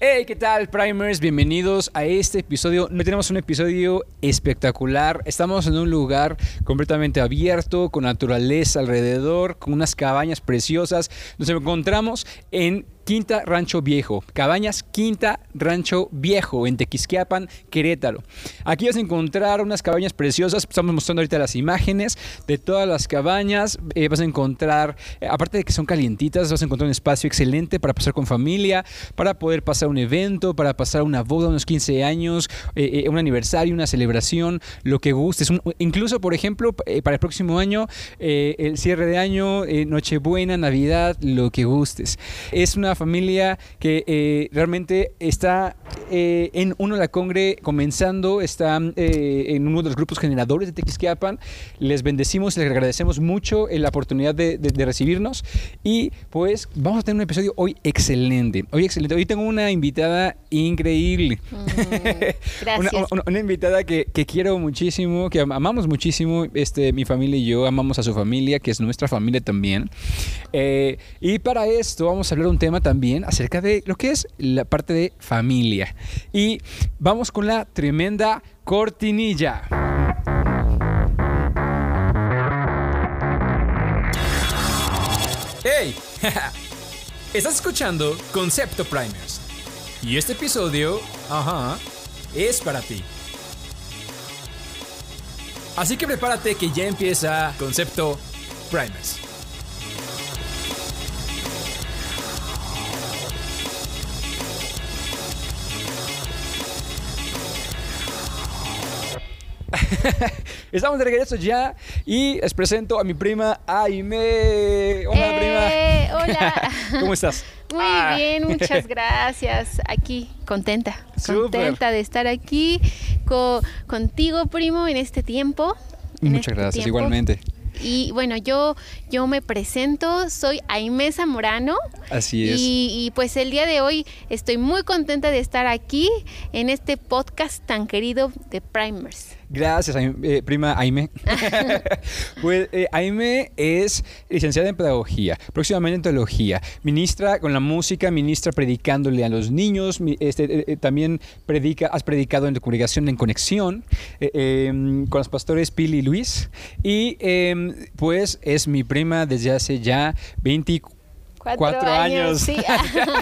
Hey, ¿qué tal, Primers? Bienvenidos a este episodio. Hoy tenemos un episodio espectacular. Estamos en un lugar completamente abierto, con naturaleza alrededor, con unas cabañas preciosas. Nos encontramos en Quinta Rancho Viejo, Cabañas Quinta Rancho Viejo en Tequisquiapan, Querétaro. Aquí vas a encontrar unas cabañas preciosas, estamos mostrando ahorita las imágenes de todas las cabañas, eh, vas a encontrar, eh, aparte de que son calientitas, vas a encontrar un espacio excelente para pasar con familia, para poder pasar un evento, para pasar una boda, unos 15 años, eh, un aniversario, una celebración, lo que gustes. incluso, por ejemplo, para el próximo año, el cierre de año, Nochebuena, Navidad, lo que gustes. Es una familia que eh, realmente está eh, en Uno La Congre comenzando, está eh, en uno de los grupos generadores de Tequisquiapan. Les bendecimos, les agradecemos mucho la oportunidad de, recibirnos y pues vamos a tener un episodio hoy excelente. Hoy excelente. Hoy tengo una invitada increíble. Mm, gracias. una, invitada que, quiero muchísimo, que amamos muchísimo, este, mi familia y yo amamos a su familia, que es nuestra familia también. y para esto vamos a hablar de un tema también acerca de lo que es la parte de familia. Y vamos con la tremenda cortinilla. ¡Hey! Estás escuchando Concepto Primers. Y este episodio, ajá, es para ti. Así que prepárate que ya empieza Concepto Primers. Estamos de regreso ya y les presento a mi prima Aime. Hola, eh, prima. Hola. ¿Cómo estás? Muy ah. bien, muchas gracias. Aquí, contenta. Contenta de estar aquí contigo, primo, en este tiempo. muchas este gracias, igualmente. Y bueno, yo, yo me presento, soy Aime Zamorano. Así es. Y, pues el día de hoy estoy muy contenta de estar aquí en este podcast tan querido de Primers. Gracias, eh, prima Aime. pues eh, Aime es licenciada en pedagogía, próximamente en teología, ministra con la música, ministra predicándole a los niños, este, eh, también predica, has predicado en tu congregación en conexión em, con los pastores Pili y Luis, y em, pues es mi prima desde hace ya 24 Cuatro, años. Sí.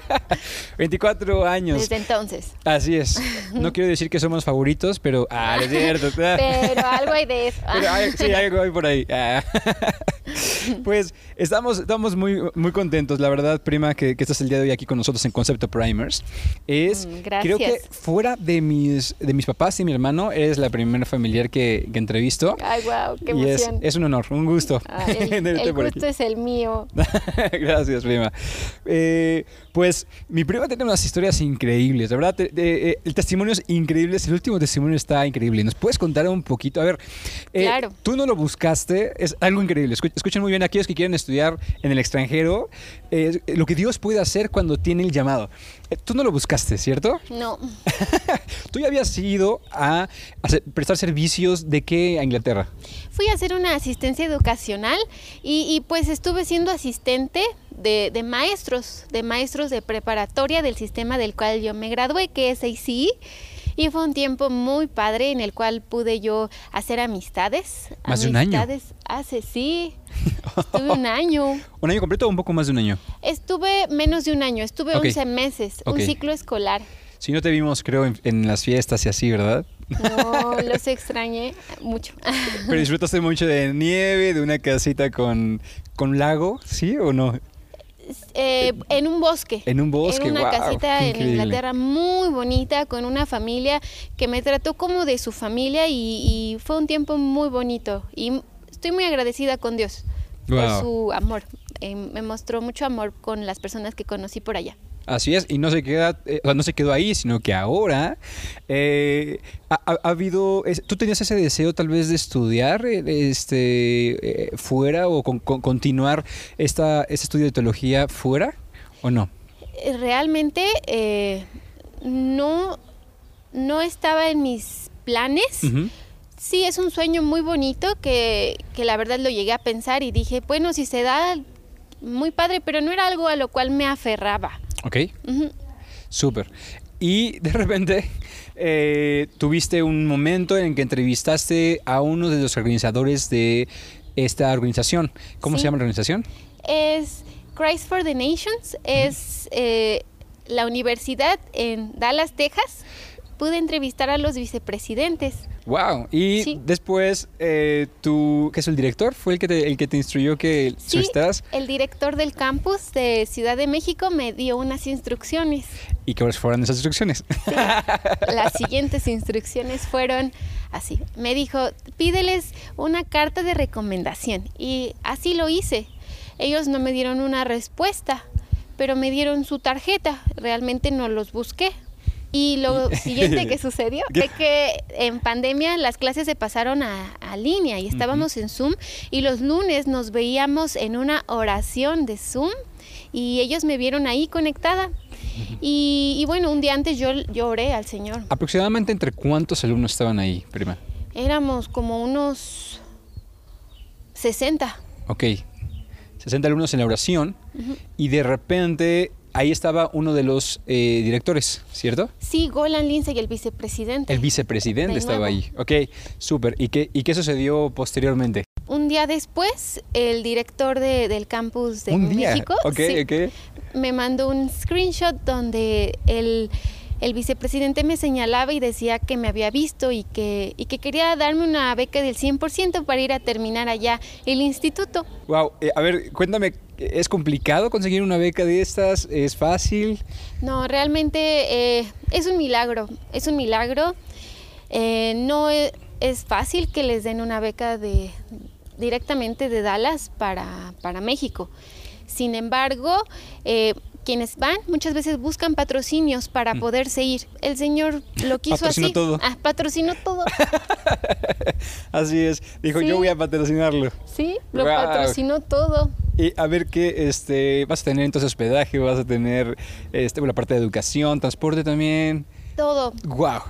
24 años. Desde entonces. Así es. No quiero decir que somos favoritos, pero... Ah, es cierto. pero algo hay de eso. Pero sí, algo hay por ahí. Ah. Pues estamos, estamos muy, muy contentos, la verdad, prima, que, que, estás el día de hoy aquí con nosotros en Concepto Primers. Es, mm, creo que fuera de mis, de mis papás y mi hermano, eres la primera familiar que, que entrevisto. Ay, wow, qué emoción. Es, es, un honor, un gusto. el, gusto es el mío. Gracias, prima. Eh, pues mi prima tiene unas historias increíbles, la verdad. Eh, el testimonio es increíble, el último testimonio está increíble. ¿Nos puedes contar un poquito? A ver, eh, claro. tú no lo buscaste, es algo increíble. Escuchen muy bien aquellos que quieren estudiar en el extranjero, lo que Dios puede hacer cuando tiene el llamado. Tú no lo buscaste, ¿cierto? No. ¿Tú ya habías ido a prestar servicios de qué a Inglaterra? Fui a hacer una asistencia educacional y pues estuve siendo asistente de, maestros, de maestros de preparatoria del sistema del cual yo me gradué, que es ACE. Y fue un tiempo muy padre en el cual pude yo hacer amistades. ¿Más de un año? Hace, sí. Estuve un año. ¿Un año completo o un poco más de un año? Estuve menos de un año. Estuve 11 meses, un ciclo escolar. Si no te vimos, creo, en, las fiestas y así, ¿verdad? No, los extrañé mucho. Pero disfrutaste mucho de nieve, de una casita con, con lago, ¿sí o no? Eh, en un bosque. En un bosque, En una casita en Inglaterra muy bonita, con una familia que me trató como de su familia y, fue un tiempo muy bonito. Y estoy muy agradecida con Dios por su amor. Eh, me mostró mucho amor con las personas que conocí por allá. Así es, y no se queda, eh, no se quedó ahí, sino que ahora eh, ha, habido, ¿tú tenías ese deseo tal vez de estudiar este fuera o continuar esta, este estudio de teología fuera o no? Realmente no, no estaba en mis planes. Sí, es un sueño muy bonito que, que la verdad lo llegué a pensar y dije, bueno, si se da muy padre, pero no era algo a lo cual me aferraba. Ok. Súper. Y de repente eh, tuviste un momento en que entrevistaste a uno de los organizadores de esta organización. ¿Cómo Sí. se llama la organización? Es Christ for the Nations, es eh, la universidad en Dallas, Texas. Pude entrevistar a los vicepresidentes. Wow. Y Sí. después, eh, tú, ¿qué es el director? ¿Fue el que te, el que te instruyó que Sí, estás? el director del campus de Ciudad de México me dio unas instrucciones. ¿Y cuáles fueron esas instrucciones? Las siguientes instrucciones fueron así. Me dijo, pídeles una carta de recomendación. Y así lo hice. Ellos no me dieron una respuesta, pero me dieron su tarjeta. Realmente no los busqué. Y lo siguiente que sucedió fue que en pandemia las clases se pasaron a, a línea y estábamos en Zoom y los lunes nos veíamos en una oración de Zoom y ellos me vieron ahí conectada. Y, y bueno, un día antes yo, yo oré al Señor. ¿Aproximadamente entre cuántos alumnos estaban ahí, prima? Éramos como unos 60. Ok. 60 alumnos en la oración y de repente ahí estaba uno de los eh, directores, ¿cierto? Sí, Golan Lindsay, el vicepresidente. El vicepresidente De estaba ahí. Ok, súper. ¿Y qué, ¿Y qué sucedió posteriormente? Un día después, el director de- del campus de Un día. México sí, me mandó un screenshot donde el, el vicepresidente me señalaba y decía que me había visto y que, y que quería darme una beca del 100% para ir a terminar allá el instituto. Wow. eh, a ver, cuéntame, ¿es complicado conseguir una beca de estas? ¿Es fácil? No, realmente eh, es un milagro, es un milagro. Eh, no e- es, fácil que les den una beca de, directamente de Dallas para, para México. Sin embargo, eh, quienes van muchas veces buscan patrocinios para poderse ir. El Señor lo quiso Patrocinó así. todo. Ah, patrocinó todo. Así es. Dijo, Sí. yo voy a patrocinarlo. Sí, lo patrocinó todo. Y a ver qué, este, vas a tener entonces hospedaje, vas a tener este, la parte de educación, transporte también. Todo, Wow.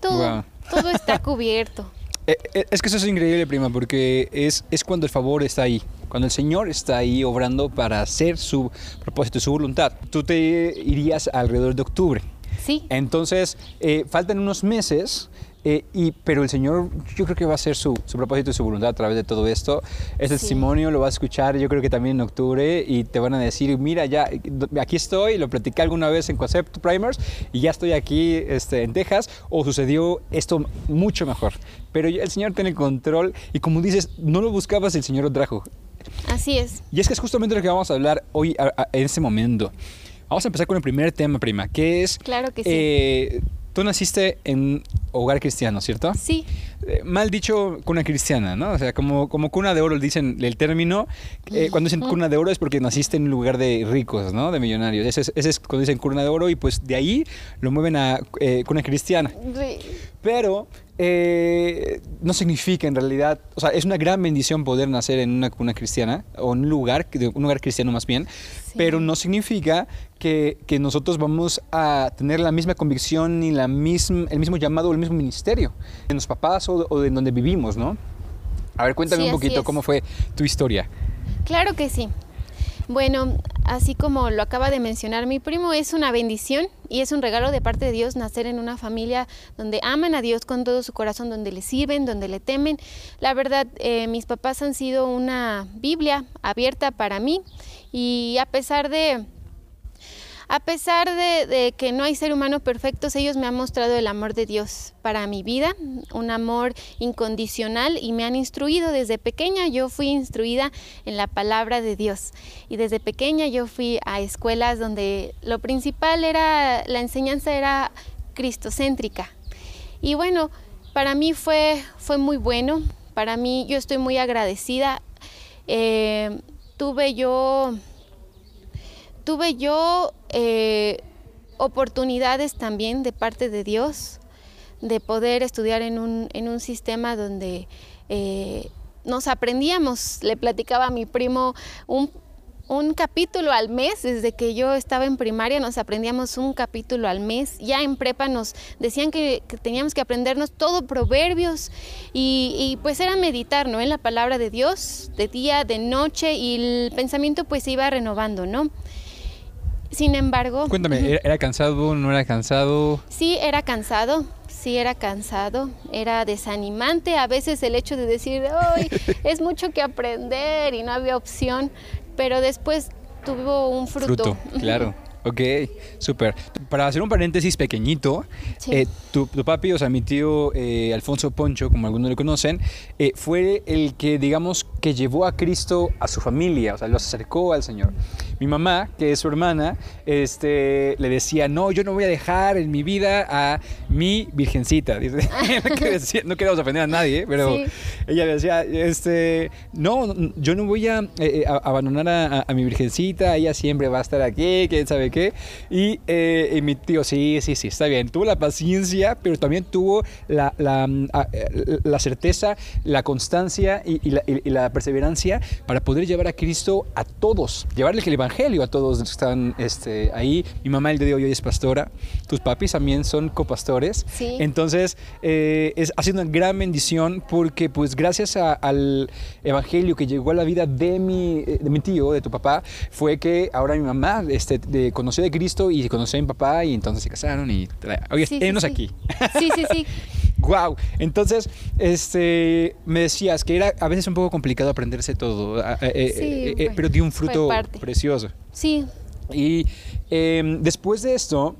todo, todo está cubierto. Eh, eh, Es que eso es increíble, prima, porque es, es cuando el favor está ahí, cuando el Señor está ahí obrando para hacer su propósito, su voluntad. Tú te irías alrededor de octubre. Sí. Entonces, eh, faltan unos meses, eh, y, pero el Señor yo creo que va a hacer su, su propósito y su voluntad a través de todo esto. Este Sí. testimonio lo vas a escuchar yo creo que también en octubre y te van a decir, mira, ya aquí estoy, lo platicé alguna vez en Concept Primers y ya estoy aquí este, en Texas o sucedió esto mucho mejor. Pero el Señor tiene control y como dices, no lo buscabas, el Señor lo trajo. Así es. Y es que es justamente lo que vamos a hablar hoy a- a- en este momento. Vamos a empezar con el primer tema, prima, que es... Claro que sí. eh, tú naciste en hogar cristiano, ¿cierto? Sí. Eh, mal dicho, cuna cristiana, ¿no? O sea, como, como cuna de oro dicen el término. eh, cuando dicen cuna de oro es porque naciste en un lugar de ricos, ¿no? De millonarios. Ese es, ese es cuando dicen cuna de oro y pues de ahí lo mueven a eh, cuna cristiana. Sí. Pero eh, no significa en realidad, o sea, es una gran bendición poder nacer en una cuna cristiana, o en un lugar, un lugar cristiano más bien, Sí. pero no significa que, que nosotros vamos a tener la misma convicción ni la misma, el mismo llamado o el mismo ministerio de los papás o, o de donde vivimos, ¿no? A ver, cuéntame Sí, un poquito cómo fue tu historia. Claro que sí. Bueno, así como lo acaba de mencionar mi primo, es una bendición y es un regalo de parte de Dios nacer en una familia donde aman a Dios con todo su corazón, donde le sirven, donde le temen. La verdad, eh, mis papás han sido una Biblia abierta para mí y a pesar de... A pesar de, que no hay ser humano perfecto, ellos me han mostrado el amor de Dios para mi vida, un amor incondicional y me han instruido desde pequeña. Yo fui instruida en la palabra de Dios y desde pequeña yo fui a escuelas donde lo principal era, la enseñanza era cristocéntrica. Y bueno, para mí fue, fue muy bueno, para mí yo estoy muy agradecida. Eh, tuve yo tuve yo eh, oportunidades también de parte de Dios de poder estudiar en un, en un sistema donde eh, nos aprendíamos, le platicaba a mi primo un, un capítulo al mes, desde que yo estaba en primaria nos aprendíamos un capítulo al mes, ya en prepa nos decían que, teníamos que aprendernos todo proverbios y, y, pues era meditar ¿no? en la palabra de Dios de día, de noche y el pensamiento pues se iba renovando, ¿no? Sin embargo... Cuéntame, ¿era, ¿era cansado, no era cansado? Sí, era cansado, sí era cansado, era desanimante a veces el hecho de decir, hoy es mucho que aprender y no había opción, pero después tuvo un fruto. Fruto, claro. Ok, súper. Para hacer un paréntesis pequeñito, Sí. eh, tu, tu papi, o sea, mi tío eh, Alfonso Poncho, como algunos lo conocen, eh, fue el que, digamos, que llevó a Cristo a su familia, o sea, los acercó al Señor. Mi mamá, que es su hermana, este, le decía, no, yo no voy a dejar en mi vida a mi virgencita. Dice, no queríamos ofender a nadie, pero Sí. ella decía, este, no, yo no voy a, eh, eh, a- abandonar a, a- a mi virgencita, ella siempre va a estar aquí, quién sabe qué. Y, eh, y mi tío, sí, sí, sí, está bien, tuvo la paciencia, pero también tuvo la, la, mm, eh, la certeza, la constancia y, y la, y la perseverancia para poder llevar a Cristo a todos, llevarle el evangelio a todos los que están este, ahí. Mi mamá el día de hoy es pastora, tus papis también son copastores. Sí. Entonces, eh, es, ha sido una gran bendición porque, pues, gracias a- al evangelio que llegó a la vida de mi, eh, de mi tío, de tu papá, fue que ahora mi mamá este, de- conoció de Cristo y conoció a mi papá y entonces se casaron y... Oye, Sí, sí, sí. aquí. Sí, sí, sí. Wow. Entonces, este, me decías que era a veces un poco complicado aprenderse todo, eh, eh, eh, bueno, pero dio un fruto parte. Sí, Y em, después de esto,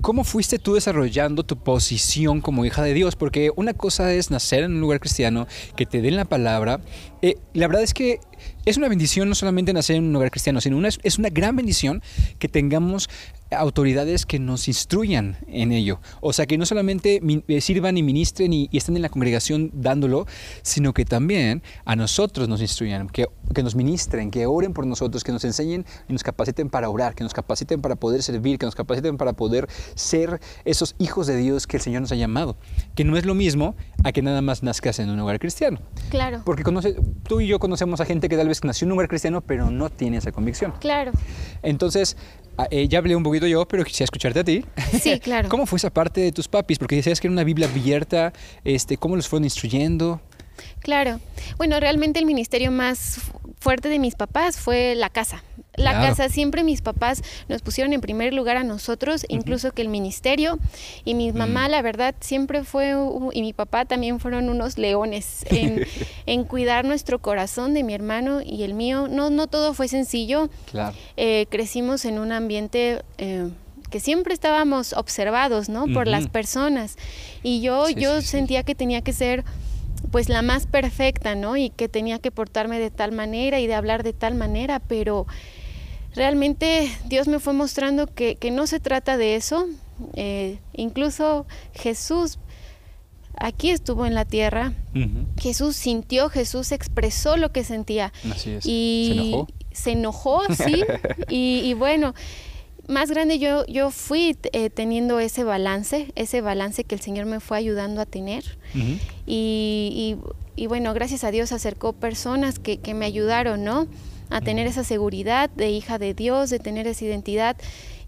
¿cómo fuiste tú desarrollando tu posición como hija de Dios? Porque una cosa es nacer en un lugar cristiano, que te den la palabra. Eh, la verdad es que es una bendición no solamente nacer en un lugar cristiano, sino una, es una gran bendición que tengamos autoridades que nos instruyan en ello. O sea, que no solamente eh, sirvan y ministren y, y estén en la congregación dándolo, sino que también a nosotros nos instruyan, que, que nos ministren, que oren por nosotros, que nos enseñen y nos capaciten para orar, que nos capaciten para poder servir, que nos capaciten para poder ser esos hijos de Dios que el Señor nos ha llamado. Que no es lo mismo a que nada más nazcas en un hogar cristiano. claro. Porque conoce, tú y yo conocemos a gente que tal vez nació en un lugar cristiano, pero no tiene esa convicción. Claro. Entonces, a- eh, ya hablé un poquito yo, pero quisiera escucharte a ti. Sí, claro. ¿Cómo fue esa parte de tus papis? Porque decías que era una Biblia abierta, este, ¿cómo los fueron instruyendo? Claro. Bueno, realmente el ministerio más fu- fuerte de mis papás fue la casa. La Claro. casa, siempre mis papás nos pusieron en primer lugar a nosotros, incluso que el ministerio. Y mi mamá, Mm. la verdad, siempre fue, y mi papá también fueron unos leones en, en cuidar nuestro corazón de mi hermano y el mío. No, no todo fue sencillo. Claro. Eh, crecimos en un ambiente eh, que siempre estábamos observados, ¿no? Por las personas. Y yo, Sí, yo sí, sí. sentía que tenía que ser pues la más perfecta, ¿no? Y que tenía que portarme de tal manera y de hablar de tal manera, pero realmente Dios me fue mostrando que, que no se trata de eso. Eh, incluso Jesús aquí estuvo en la tierra. Jesús sintió, Jesús expresó lo que sentía. Así es. Y ¿Se enojó? se enojó, sí. y, y bueno, más grande yo, yo fui eh, teniendo ese balance, ese balance que el Señor me fue ayudando a tener. Y- y bueno, gracias a Dios acercó personas que, que me ayudaron, ¿no? A tener esa seguridad de hija de Dios, de tener esa identidad.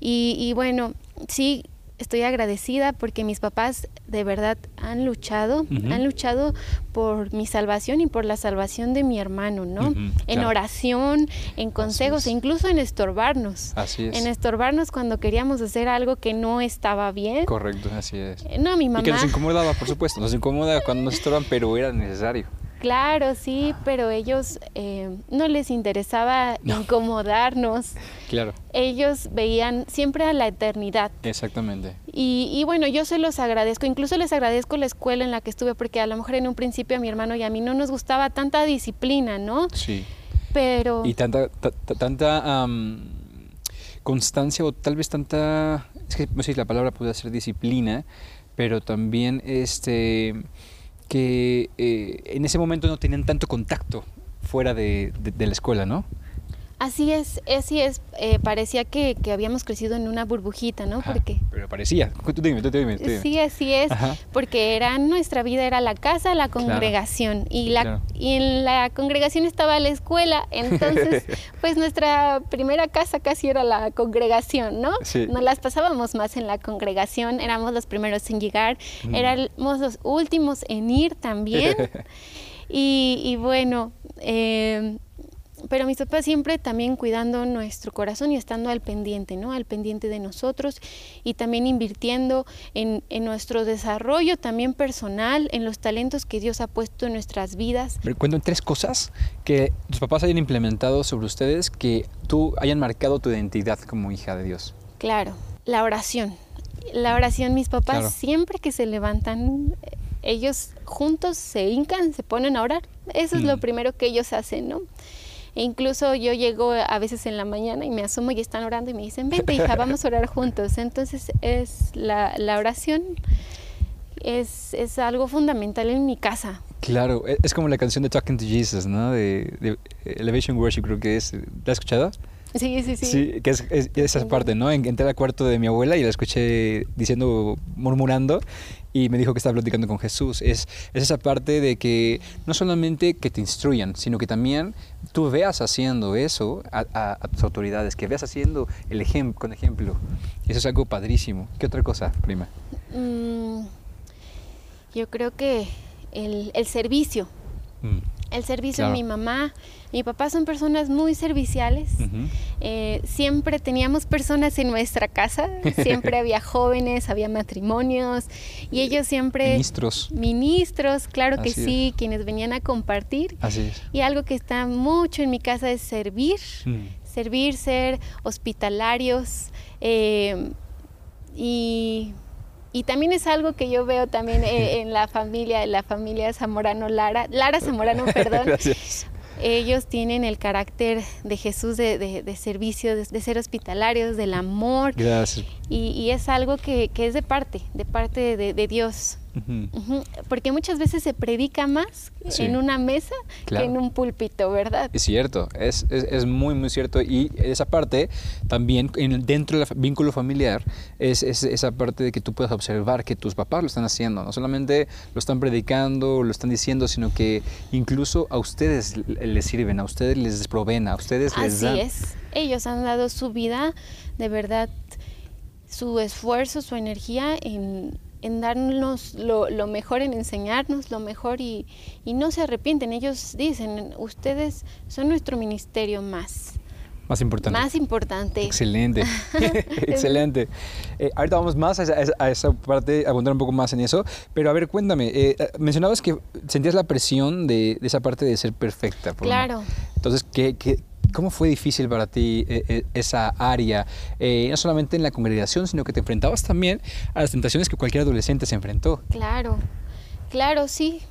Y, y bueno, sí, estoy agradecida porque mis papás de verdad han luchado, han luchado por mi salvación y por la salvación de mi hermano, ¿no? En claro. oración, en consejos e incluso en estorbarnos. Así es. En estorbarnos cuando queríamos hacer algo que no estaba bien. Correcto, así es. No, mi mamá. Y que nos incomodaba, por supuesto. Nos incomoda cuando nos estorban, pero era necesario. Claro, sí, pero ellos eh, no les interesaba No. incomodarnos. Claro, Ellos veían siempre a la eternidad. exactamente. Y, y bueno, yo se los agradezco. Incluso les agradezco la escuela en la que estuve, porque a lo mejor en un principio a mi hermano y a mí no nos gustaba tanta disciplina, ¿no? Sí. Pero Y tanta, ta- ta- tanta constancia o tal vez tanta, es que no sé si la palabra puede ser disciplina, pero también este que eh, en ese momento no tenían tanto contacto fuera de, de- de la escuela, ¿no? Así es, así es. eh, parecía que, que habíamos crecido en una burbujita, ¿no? Ajá, Porque Pero parecía. Tú dime, tú dime, tú dime. Sí, así es, Ajá. porque era nuestra vida era la casa, la congregación y la Claro. y en la congregación estaba la escuela, entonces pues nuestra primera casa casi era la congregación, ¿no? Sí. Nos las pasábamos más en la congregación, éramos los primeros en llegar, Mm. éramos los últimos en ir también y, y bueno. eh, pero mis papás siempre también cuidando nuestro corazón y estando al pendiente, ¿no? Al pendiente de nosotros y también invirtiendo en, en nuestro desarrollo también personal, en los talentos que Dios ha puesto en nuestras vidas. Cuéntame tres cosas que tus papás hayan implementado sobre ustedes que tú hayan marcado tu identidad como hija de Dios. Claro, la oración. La oración, mis papás siempre que se levantan, ellos juntos se hincan, se ponen a orar. Eso es lo mm. primero que ellos hacen, ¿no? E incluso yo llego a veces en la mañana y me asomo y están orando y me dicen, vente hija, vamos a orar juntos. Entonces es la, la oración es, es, algo fundamental en mi casa. Claro, e, es como la canción de Talking to Jesus, ¿no? De, de Elevation Worship creo que es. ¿La has escuchado? Sí, sí, sí. Sí, que es, esa parte, ¿no? Entré al cuarto de mi abuela y la escuché diciendo, murmurando, y me dijo que estaba platicando con Jesús. Es, es esa parte de que no solamente que te instruyan, sino que también tú veas haciendo eso a, tus autoridades, que veas haciendo el ejemplo, con ejemplo. Eso es algo padrísimo. ¿Qué otra cosa, prima? Mm, yo creo que el, el servicio. Mm el servicio de mi mamá, mi papá son personas muy serviciales. Eh, siempre teníamos personas en nuestra casa, siempre había jóvenes, había matrimonios y ellos siempre... Ministros. Ministros, claro que sí, quienes venían a compartir. Así es. Y algo que está mucho en mi casa es servir, mm. servir, ser hospitalarios. Eh, y y también es algo que yo veo también eh, en, la familia, en la familia Zamorano Lara, Lara Zamorano, perdón. Gracias. Ellos tienen el carácter de Jesús de, de, servicio, de, ser hospitalarios, del amor. Gracias. Y, y es algo que, que, es de parte, de parte de, Dios. Porque muchas veces se predica más en una mesa que en un púlpito, ¿verdad? Es cierto, es, es, es, muy, muy cierto. Y esa parte también, en, dentro del vínculo familiar, es, esa parte de que tú puedas observar que tus papás lo están haciendo. No solamente lo están predicando, lo están diciendo, sino que incluso a ustedes les sirven, a ustedes les proveen, a ustedes les dan. Así es. Ellos han dado su vida, de verdad, su esfuerzo, su energía en en darnos lo, mejor, en enseñarnos lo mejor y, no se arrepienten. Ellos dicen, ustedes son nuestro ministerio más. Más importante. Más importante. Excelente. Excelente. Eh, ahorita vamos más a esa, parte, a abundar un poco más en eso. Pero a ver, cuéntame, eh, mencionabas que sentías la presión de, esa parte de ser perfecta. claro. Entonces, ¿qué, qué, ¿Cómo fue difícil para ti eh, eh, esa área, eh, no solamente en la congregación, sino que te enfrentabas también a las tentaciones que cualquier adolescente se enfrentó? Claro, claro, sí.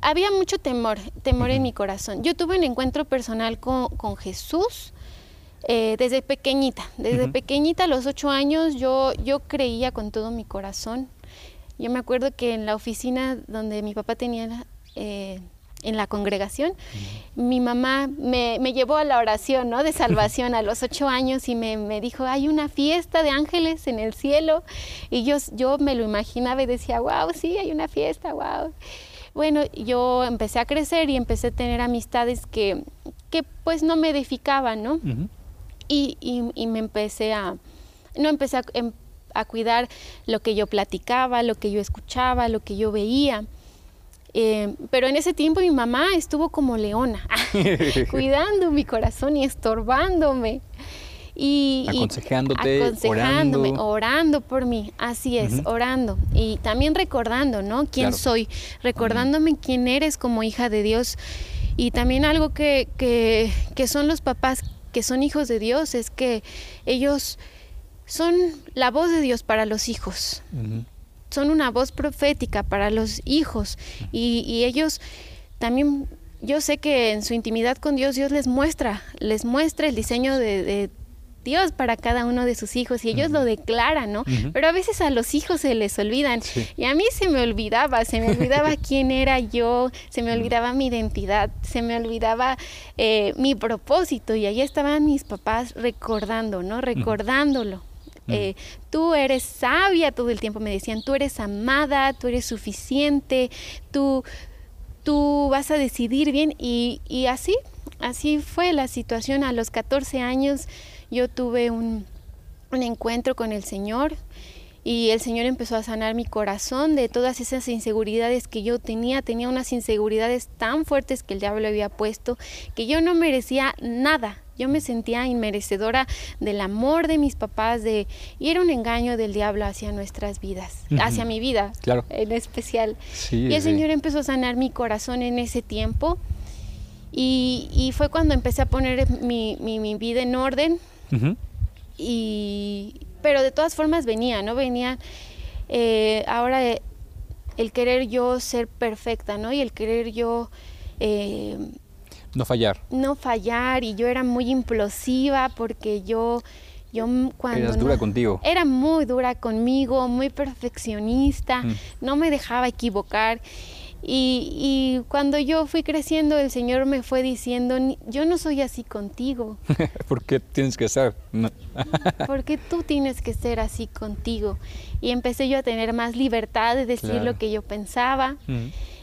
había mucho temor, temor en mi corazón. Yo tuve un encuentro personal con, Jesús desde pequeñita. Desde pequeñita, a los ocho años, yo, yo creía con todo mi corazón. Yo me acuerdo que en la oficina donde mi papá tenía en la congregación, mi mamá me, llevó a la oración ¿no? de salvación a los ocho años y me, dijo, hay una fiesta de ángeles en el cielo. Y yo, yo me lo imaginaba y decía, wow, sí, hay una fiesta, wow. Bueno, yo empecé a crecer y empecé a tener amistades que, que pues no me edificaban, ¿no? y, y, me empecé a, no empecé a, em, a cuidar lo que yo platicaba, lo que yo escuchaba, lo que yo veía. Eh, pero en ese tiempo mi mamá estuvo como leona, cuidando mi corazón y estorbándome. Y, aconsejándote, aconsejándome, orando. por mí, así es, orando. Y también recordando, ¿no? ¿Quién soy? Recordándome quién eres como hija de Dios. Y también algo que, que, que son los papás que son hijos de Dios es que ellos son la voz de Dios para los hijos son una voz profética para los hijos. Y, ellos también, yo sé que en su intimidad con Dios, Dios les muestra, les muestra el diseño de, Dios para cada uno de sus hijos y ellos lo declaran, ¿no? Pero a veces a los hijos se les olvidan. Y a mí se me olvidaba, se me olvidaba quién era yo, se me olvidaba mi identidad, se me olvidaba eh, mi propósito. Y ahí estaban mis papás recordando, ¿no? Recordándolo. Eh, tú eres sabia todo el tiempo, me decían, tú eres amada, tú eres suficiente, tú, tú vas a decidir bien y, y así, así fue la situación. A los 14 años yo tuve un, un encuentro con el Señor y el Señor empezó a sanar mi corazón de todas esas inseguridades que yo tenía. Tenía unas inseguridades tan fuertes que el diablo había puesto que yo no merecía nada. Yo me sentía inmerecedora del amor de mis papás de y era un engaño del diablo hacia nuestras vidas, hacia mi vida claro. en especial. Sí, y el sí. Señor empezó a sanar mi corazón en ese tiempo. Y, y fue cuando empecé a poner mi, mi, mi vida en orden y pero de todas formas venía, ¿no? Venía eh, ahora eh, el querer yo ser perfecta, ¿no? Y el querer yo eh, No fallar. no fallar y yo era muy implosiva porque yo yo cuando Eras dura no- contigo. era muy dura conmigo, muy perfeccionista, Mm. no me dejaba equivocar. Y, y cuando yo fui creciendo, el Señor me fue diciendo, "Ni- yo no soy así contigo. ¿Por qué tienes que ser? No. porque tú tienes que ser así contigo. Y empecé yo a tener más libertad de decir Claro. lo que yo pensaba.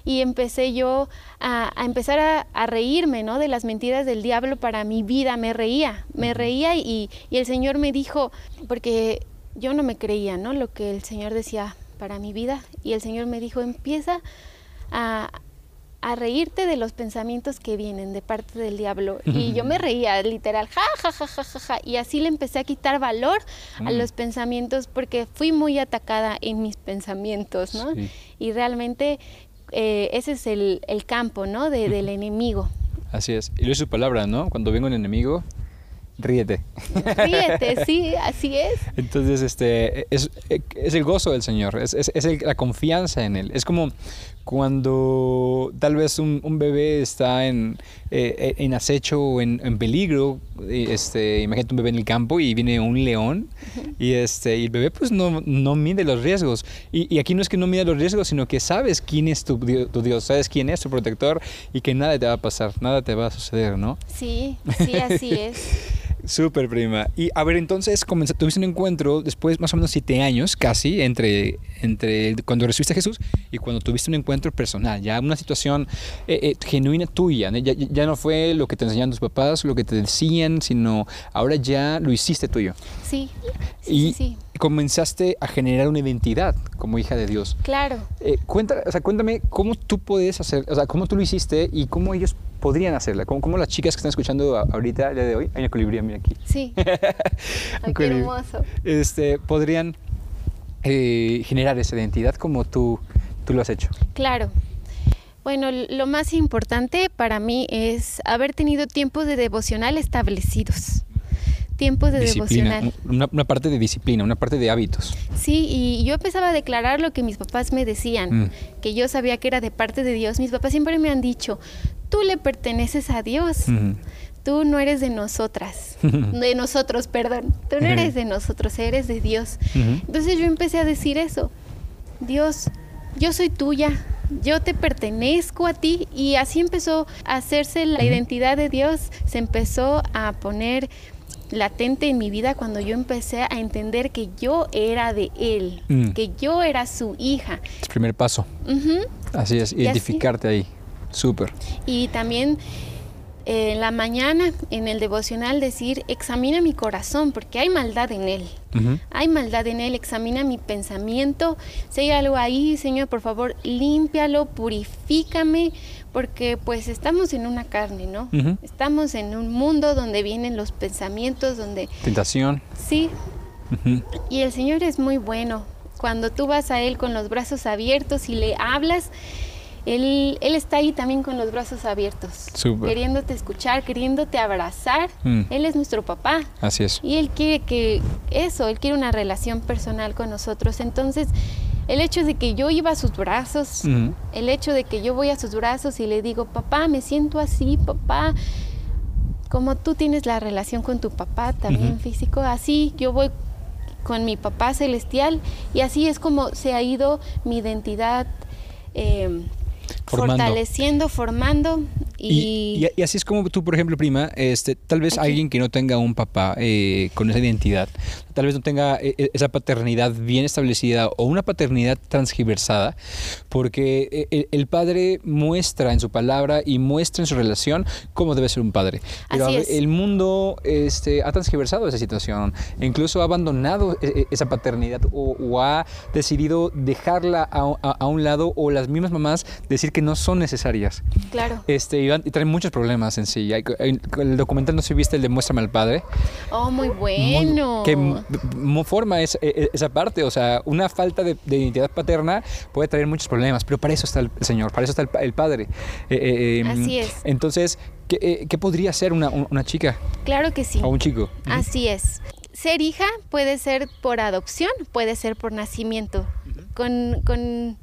Y empecé yo a, a empezar a, a reírme, ¿no? De las mentiras del diablo para mi vida. Me reía, me reía y, y el Señor me dijo, porque yo no me creía, ¿no? Lo que el Señor decía para mi vida. Y el Señor me dijo, empieza a, a reírte de los pensamientos que vienen de parte del diablo. Y yo me reía, literal, ja, ja, ja, ja, ja, ja. Y así le empecé a quitar valor a Mm. los pensamientos porque fui muy atacada en mis pensamientos, ¿no? Sí. Y realmente eh, ese es el, el campo, ¿no? De- del enemigo. Así es. Y lo es su palabra, ¿no? Cuando venga un enemigo, ríete. Ríete, sí, así es. Entonces, este, es, es el gozo del Señor, es, es- es el- la confianza en Él. Es como cuando tal vez un, un bebé está en, eh, en acecho o en, en peligro, este, imagínate un bebé en el campo y viene un león y, este, y el bebé pues no, no mide los riesgos. Y, y aquí no es que no mide los riesgos, sino que sabes quién es tu, tu Dios, sabes quién es tu protector y que nada te va a pasar, nada te va a suceder, ¿no? Sí, sí, así es. Súper prima. Y a ver, entonces comenza- tuviste un encuentro después más o menos siete años casi entre, entre cuando recibiste a Jesús y cuando tuviste un encuentro personal, ya una situación eh, eh, genuina tuya. ¿no? Ya, ya no fue lo que te enseñaban tus papás, lo que te decían, sino ahora ya lo hiciste tuyo. Sí, sí, y sí, sí. Comenzaste a generar una identidad como hija de Dios. Claro. Eh, cuenta, o sea, cuéntame cómo tú puedes hacer, o sea, cómo tú lo hiciste y cómo ellos podrían hacerla. Cómo, cómo las chicas que están escuchando ahorita, el día de hoy, hay una colibrí, mira aquí. Sí. Ay, qué hermoso. Este, podrían eh, generar esa identidad como tú, tú lo has hecho. Claro. Bueno, lo más importante para mí es haber tenido tiempos de devocional establecidos. Tiempos de disciplina, devocional. una, una parte de disciplina, una parte de hábitos. Sí, y yo empezaba a declarar lo que mis papás me decían, Mm. que yo sabía que era de parte de Dios. Mis papás siempre me han dicho, tú le perteneces a Dios, Ujú. tú no eres de nosotras, de nosotros, perdón, tú no eres de nosotros, eres de Dios. Entonces yo empecé a decir eso, Dios, yo soy tuya, yo te pertenezco a ti y así empezó a hacerse la identidad de Dios, se empezó a poner latente en mi vida cuando yo empecé a entender que yo era de Él, Mm. que yo era su hija. Es primer paso. Así es, así- identificarte ahí. Súper. Y también en la mañana en el devocional decir, examina mi corazón porque hay maldad en él. Hay maldad en él, examina mi pensamiento. Si hay algo ahí, Señor, por favor, límpialo, purifícame, porque pues estamos en una carne, ¿no? Estamos en un mundo donde vienen los pensamientos, donde Tentación. sí, y el Señor es muy bueno. Cuando tú vas a Él con los brazos abiertos y le hablas, Él, él está ahí también con los brazos abiertos, queriéndote escuchar, queriéndote abrazar. Mm. Él es nuestro papá. Así es. Y Él quiere que eso, Él quiere una relación personal con nosotros. Entonces, el hecho de que yo iba a sus brazos, Ujú. el hecho de que yo voy a sus brazos y le digo, papá, me siento así, papá, como tú tienes la relación con tu papá también físico, así yo voy con mi papá celestial y así es como se ha ido mi identidad eh, Formando. fortaleciendo, formando Y, y, así es como tú, por ejemplo, prima, este, tal vez alguien que no tenga un papá eh, con esa identidad, tal vez no tenga eh, eh, esa paternidad bien establecida o una paternidad transgiversada, porque el, padre muestra en su palabra y muestra en su relación cómo debe ser un padre. Pero el mundo este, ha transgiversado esa situación, incluso ha abandonado esa paternidad o, ha decidido dejarla a, a, un lado o las mismas mamás decir que no son necesarias. Claro. Este, y, trae muchos problemas en sí. el documental, no si viste el de Muéstrame al Padre. Oh, muy bueno. que forma e, e, esa parte. O sea, una falta de, identidad paterna puede traer muchos problemas, pero para eso está el Señor, para eso está el, Padre. Eh, eh, em, Así es. Entonces, eh, ¿qué, podría ser una, chica? Claro que sí. O un chico. Así es. Ser hija puede ser por adopción, puede ser por nacimiento. con, con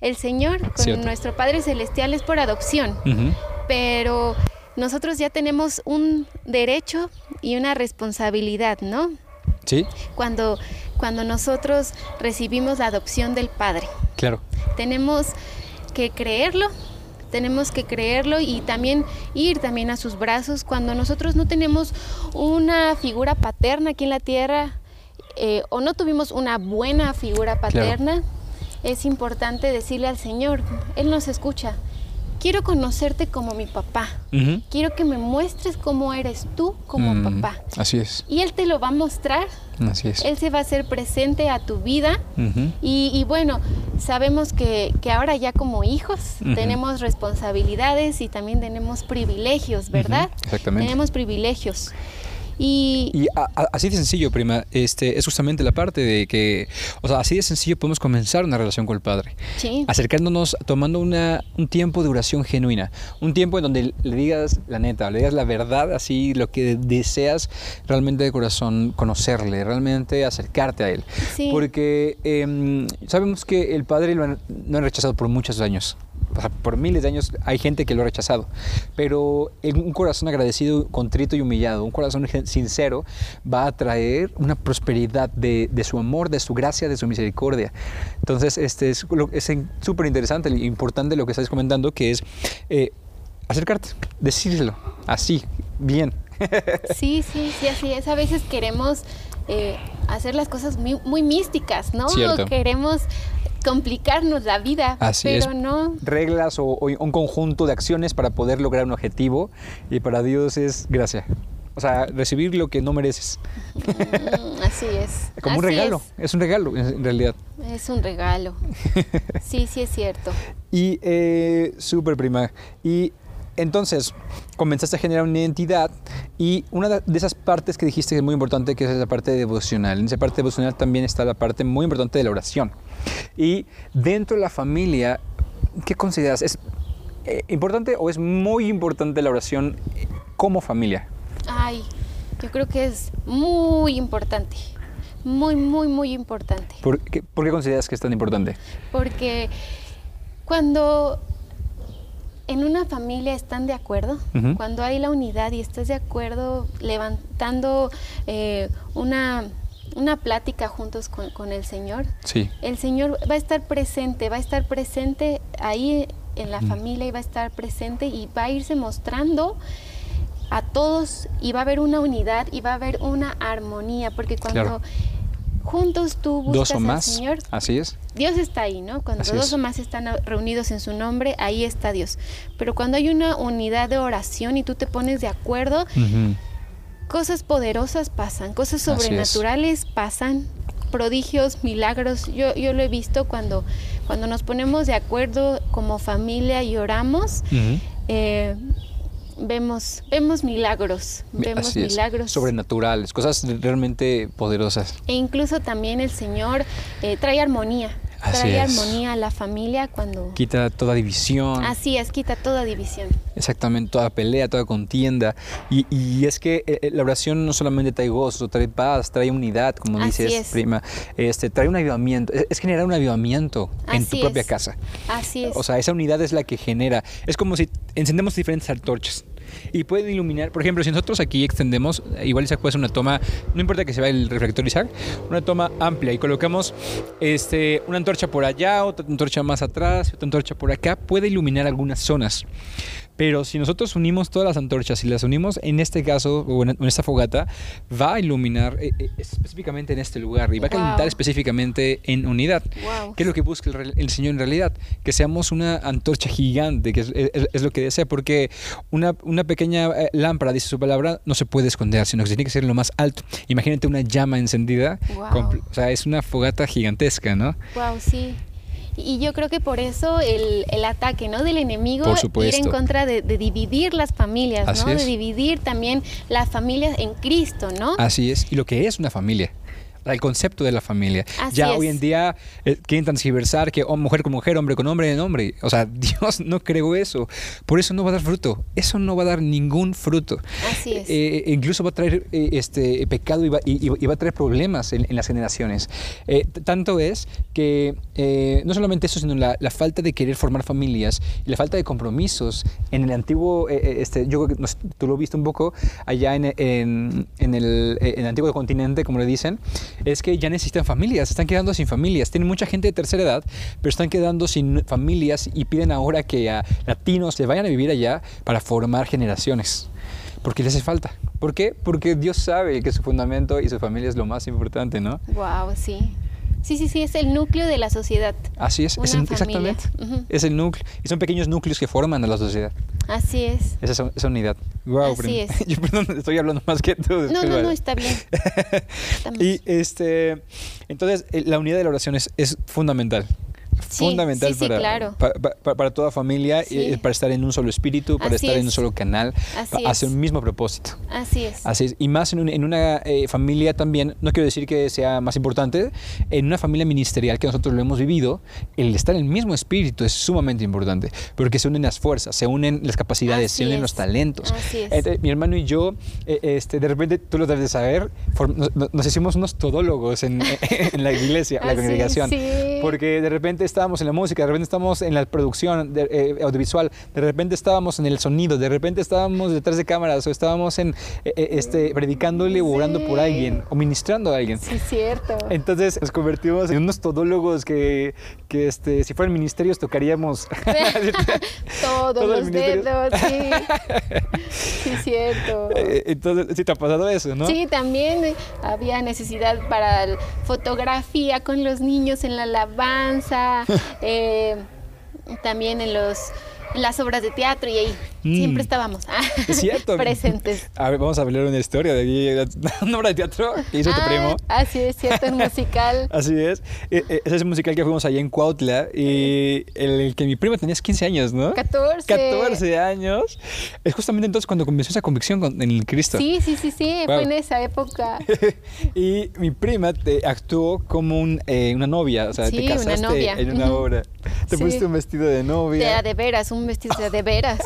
el Señor, con nuestro Padre Celestial es por adopción pero nosotros ya tenemos un derecho y una responsabilidad, ¿no? Sí. Cuando, cuando nosotros recibimos la adopción del Padre. Claro. Tenemos que creerlo, tenemos que creerlo y también ir también a sus brazos cuando nosotros no tenemos una figura paterna aquí en la tierra eh, o no tuvimos una buena figura paterna. Es importante decirle al Señor, Él nos escucha, quiero conocerte como mi papá. Quiero que me muestres cómo eres tú como mm, papá. Así es. Y Él te lo va a mostrar. Así es. Él se va a hacer presente a tu vida. y, bueno, sabemos que, ahora ya como hijos tenemos responsabilidades y también tenemos privilegios, ¿verdad? Exactamente. Tenemos privilegios. Y, así de sencillo, prima, este, es justamente la parte de que, o sea, así de sencillo podemos comenzar una relación con el Padre. Sí. Acercándonos, tomando una, un tiempo de oración genuina, un tiempo en donde le digas la neta, le digas la verdad, así lo que deseas realmente de corazón conocerle, realmente acercarte a Él. Sí. Porque em, sabemos que el Padre lo han, han rechazado por muchos años por miles de años hay gente que lo ha rechazado, pero un corazón agradecido, contrito y humillado, un corazón sincero, va a traer una prosperidad de, su amor, de su gracia, de su misericordia. Entonces, este es súper interesante e importante lo que estás comentando, que es eh, acercarte, decirlo así, bien. Sí, sí, sí, así es. A veces queremos eh, hacer las cosas muy, místicas, ¿no? Queremos complicarnos la vida, pero no. Reglas o, un conjunto de acciones para poder lograr un objetivo y para Dios es gracia. O sea, recibir lo que no mereces. Mm, así es. Como un regalo, es. un regalo en realidad. Es un regalo. Sí, sí es cierto. y eh, súper prima. Y entonces, comenzaste a generar una identidad y una de esas partes que dijiste que es muy importante, que es la parte devocional. En esa parte devocional también está la parte muy importante de la oración. Y dentro de la familia, ¿qué consideras? ¿Es eh, importante o es muy importante la oración como familia? Ay, yo creo que es muy importante. Muy, muy, muy importante. ¿Por qué, ¿Por qué consideras que es tan importante? Porque cuando en una familia están de acuerdo, cuando hay la unidad y estás de acuerdo levantando eh, una, una plática juntos con, el Señor, sí. el Señor va a estar presente, va a estar presente ahí en la familia y va a estar presente y va a irse mostrando a todos y va a haber una unidad y va a haber una armonía, porque cuando juntos tú buscas dos o más, al Señor. Así es. Dios está ahí, ¿no? Cuando dos o más están reunidos en su nombre, ahí está Dios. Pero cuando hay una unidad de oración y tú te pones de acuerdo, cosas poderosas pasan, cosas sobrenaturales pasan, prodigios, milagros. Yo, yo lo he visto cuando, cuando nos ponemos de acuerdo como familia y oramos vemos, vemos milagros, vemos milagros. Sobrenaturales, cosas realmente poderosas. E incluso también el Señor eh, trae armonía. Trae armonía a la familia cuando... Quita toda división. Así es, quita toda división. Exactamente, toda pelea, toda contienda. Y, y es que eh, eh, la oración no solamente trae gozo, trae paz, trae unidad, como dices, prima. Este, trae un avivamiento. Es, generar un avivamiento en tu propia casa. Así es. O sea, esa unidad es la que genera. Es como si encendemos diferentes antorchas y pueden iluminar. Por ejemplo, si nosotros aquí extendemos, igual Isaac puede hacer una toma, no importa que se vea el reflector Isaac, una toma amplia y colocamos este, una antorcha por allá, otra antorcha más atrás, otra antorcha por acá, puede iluminar algunas zonas. Pero si nosotros unimos todas las antorchas y las unimos en este caso, o en, esta fogata, va a iluminar eh, eh, específicamente en este lugar y va a calentar Wow. específicamente en unidad. Wow. ¿Qué es lo que busca el, el Señor en realidad? Que seamos una antorcha gigante, que es, es- es lo que desea, porque una, una pequeña eh, lámpara, dice su palabra, no se puede esconder, sino que tiene que ser en lo más alto. Imagínate una llama encendida, Wow. o sea, es una fogata gigantesca, ¿no? Wow, sí. Y yo creo que por eso el, el ataque ¿no? del enemigo ir en contra de, de dividir las familias, Así ¿no? es. De dividir también las familias en Cristo, ¿no? Así es, y lo que es una familia. Sea, El concepto de la familia. Así ya es. hoy en día eh, quieren transgiversar que oh, mujer con mujer, hombre con hombre, en hombre. O sea, Dios no creó eso. Por eso no va a dar fruto. Eso no va a dar ningún fruto. Así es. Eh, incluso va a traer eh, este pecado y va, y- y va a traer problemas en, en las generaciones. Eh, tanto es que eh, no solamente eso, sino la, la falta de querer formar familias y la falta de compromisos en el antiguo, eh, eh, este, yo creo que no sé, tú lo viste un poco allá en, en- en el, eh, en el antiguo continente, como le dicen, es que ya necesitan familias, están quedando sin familias. Tienen mucha gente de tercera edad, pero están quedando sin familias y piden ahora que a latinos se vayan a vivir allá para formar generaciones. Porque les hace falta. ¿Por qué? Porque Dios sabe que su fundamento y su familia es lo más importante, ¿no? Wow, sí. Sí, sí, sí, es el núcleo de la sociedad. Así es, el- exactamente. Es el núcleo. Y son pequeños núcleos que forman a la sociedad. Así es. Esa, es- esa unidad. Wow, Así es. Yo, perdón, estoy hablando más que tú. No, no, no, está bien. Y este, entonces, eh, la unidad de la oración es, es fundamental. Sí, fundamental sí, sí, para, claro. pa- pa- pa- para toda familia, eh, para estar en un solo espíritu, para Así estar en un es. solo canal, Así pa- hacia es. un mismo propósito. Así es. Así es. Y más en, un- en una eh, familia también, no quiero decir que sea más importante, en una familia ministerial que nosotros lo hemos vivido, el estar en el mismo espíritu es sumamente importante, porque se unen las fuerzas, se unen las capacidades, se Así unen es. los talentos. Así es. Entre mi hermano y yo, eh, este, de repente, tú lo debes de saber, nos, nos- hicimos unos todólogos en, en la iglesia, en la Así, congregación, porque de repente estábamos en la música, de repente estábamos en la producción de- eh, audiovisual, de repente estábamos en el sonido, de repente estábamos detrás de cámaras o estábamos en, eh, eh, este, predicándole o orando por alguien o ministrando a alguien. Sí, cierto. Entonces nos convertimos en unos todólogos que, que este, si fueran ministerios tocaríamos Todos los dedos, sí. Sí, cierto. Entonces, sí te ha pasado eso, ¿no? Sí, también había necesidad para fotografía con los niños en la alabanza, eh, también en los en las obras de teatro y ahí. Siempre estábamos ah, Es cierto. presentes. A ver, vamos a hablar una historia de una obra de teatro que hizo tu Ah, primo. Así es, cierto, el musical. Así es. Eh, eh, Ese es el musical que fuimos allá en Cuautla y el, el que mi primo tenía 15 años, ¿no? 14. 14 años. Es justamente entonces cuando comenzó esa convicción con- en el Cristo. Sí, sí, sí, sí, Wow. fue en esa época. y mi prima te actuó como un, eh, una novia, o sea, Sí, te una casaste novia. en una obra. Te Sí. pusiste un vestido de De novia. a de veras, un vestido de de veras.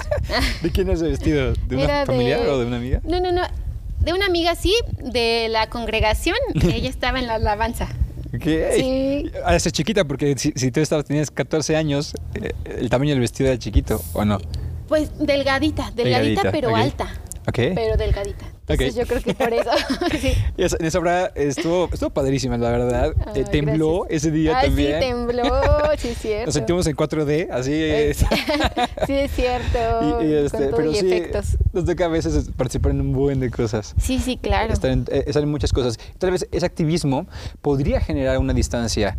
¿De quién es el vestido? ¿De una Era familiar o de una amiga? No, no, no. De una amiga, sí, de la congregación. Ella estaba en la alabanza. Ok. Sí. Es chiquita porque si, si tú estabas, tenías 14 años, eh, el tamaño del vestido era chiquito, ¿o no? Pues delgadita, delgadita, Delgadita, pero alta. Ok. Pero delgadita. Entonces yo creo que por eso. sí. Y esa- obra estuvo, estuvo padrísima, la verdad. Eh, tembló gracias. ese día también. sí, tembló, sí, es cierto. Nos sentimos en 4D, así Eh, es. sí, es cierto. Y- y, este, con todo pero y sí, efectos. nos toca a veces participar en un buen de cosas. Sí, sí, claro. Estar en, eh, estar en muchas cosas. Tal vez ese activismo podría generar una distancia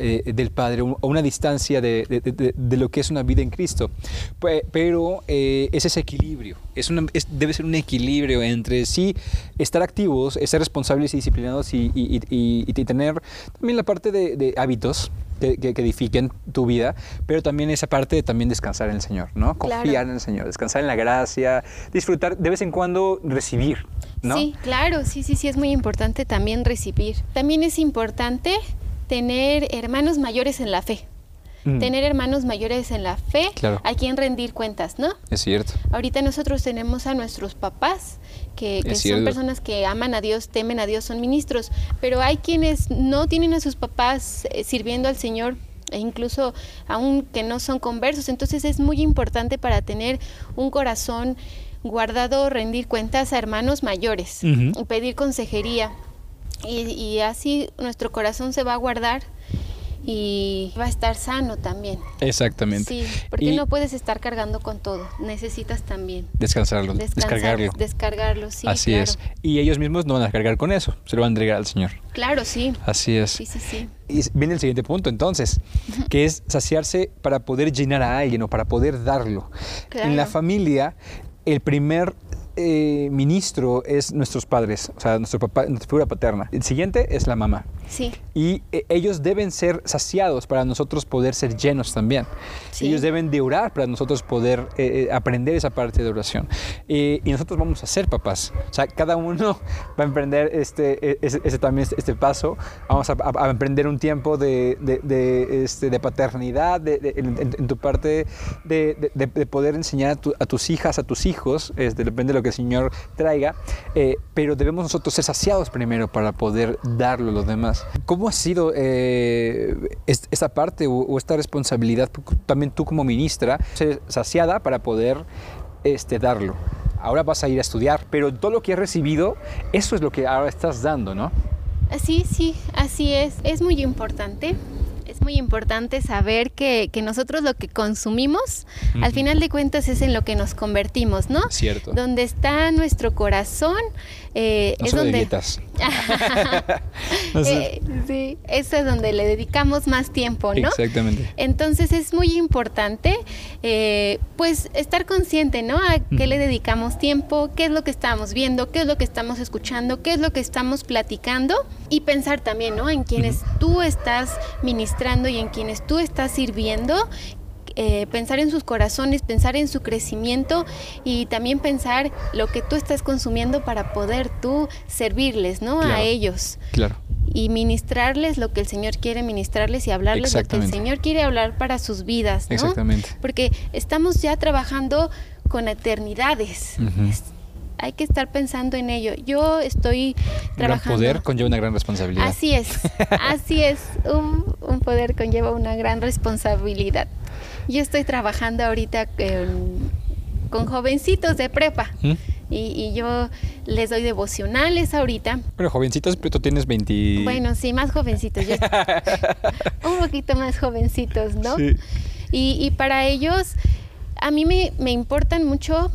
eh, del Padre o una distancia de, de- de- de lo que es una vida en Cristo. Pe- Pero eh, es ese equilibrio. Es una- es- debe ser un equilibrio entre sí estar activos, ser responsables y disciplinados y, y- y- y- tener también la parte de, hábitos. Que, que- que edifiquen tu vida, pero también esa parte de también descansar en el Señor, ¿no? Claro. Confiar en el Señor, descansar en la gracia, disfrutar, de vez en cuando recibir, ¿no? Sí, claro, sí, sí, sí, es muy importante también recibir. También es importante tener hermanos mayores en la fe. Mm. Tener hermanos mayores en la fe Claro. a quien rendir cuentas, ¿no? Es cierto. Ahorita nosotros tenemos a nuestros papás, que, que son personas que aman a Dios, temen a Dios, son ministros, pero hay quienes no tienen a sus papás eh, sirviendo al Señor e incluso aún que no son conversos. Entonces es muy importante para tener un corazón guardado, rendir cuentas a hermanos mayores, Ujú. y pedir consejería. Y, y así nuestro corazón se va a guardar y va a estar sano también. Exactamente. Sí, porque no puedes estar cargando con todo, necesitas también descansarlo, descargarlo. Descargarlo, sí. Así es. Y ellos mismos no van a cargar con eso, se lo van a entregar al Señor. Claro, sí. Así es. Sí, sí, sí. Y viene el siguiente punto entonces, que es saciarse para poder llenar a alguien o para poder darlo. En la familia, el primer eh, ministro es nuestros padres, o sea, nuestra figura paterna. El siguiente es la mamá. Sí. Y eh, ellos deben ser saciados para nosotros poder ser llenos también. Ellos deben de orar para nosotros poder eh, aprender esa parte de oración. y nosotros vamos a ser papás. O sea, cada uno va a emprender este, e, ese, también este, este paso. Vamos a, emprender un tiempo de, de, este, de paternidad, en, tu parte de, poder enseñar a, tus hijas, a tus hijos, este, depende de lo que el Señor traiga, eh, pero debemos nosotros ser saciados primero para poder darlo a los demás. ¿Cómo ha sido eh, esta parte o, esta responsabilidad, también tú como ministra, ser saciada para poder este, darlo? Ahora vas a ir a estudiar, pero todo lo que has recibido, eso es lo que ahora estás dando, ¿no? Sí, sí, así es. Es muy importante es muy importante saber que, nosotros lo que consumimos, al final de cuentas es en lo que nos convertimos, ¿no? Cierto. Donde está nuestro corazón, eh, es donde... Eh, sí, eso es donde le dedicamos más tiempo, ¿no? Exactamente. Entonces es muy importante, eh, pues, estar consciente, ¿no? A qué le dedicamos tiempo, qué es lo que estamos viendo, qué es lo que estamos escuchando, qué es lo que estamos platicando y pensar también, ¿no? En quienes tú estás ministrando y en quienes tú estás sirviendo eh, pensar en sus corazones, pensar en su crecimiento y también pensar lo que tú estás consumiendo para poder tú servirles, ¿no? A ellos. Claro. Y ministrarles lo que el Señor quiere ministrarles y hablarles lo que el Señor quiere hablar para sus vidas, ¿no? Exactamente. Porque estamos ya trabajando con eternidades. hay que estar pensando en ello. Yo estoy trabajando. Un poder conlleva una gran responsabilidad. Así es, así es. Un, un, poder conlleva una gran responsabilidad. Yo estoy trabajando ahorita con jovencitos de prepa. ¿Mm? Y, yo les doy devocionales ahorita. Pero jovencitos, pero tú tienes 20... Bueno, sí, más jovencitos. un poquito más jovencitos, ¿no? Sí. Y, para ellos, a mí me, me importan mucho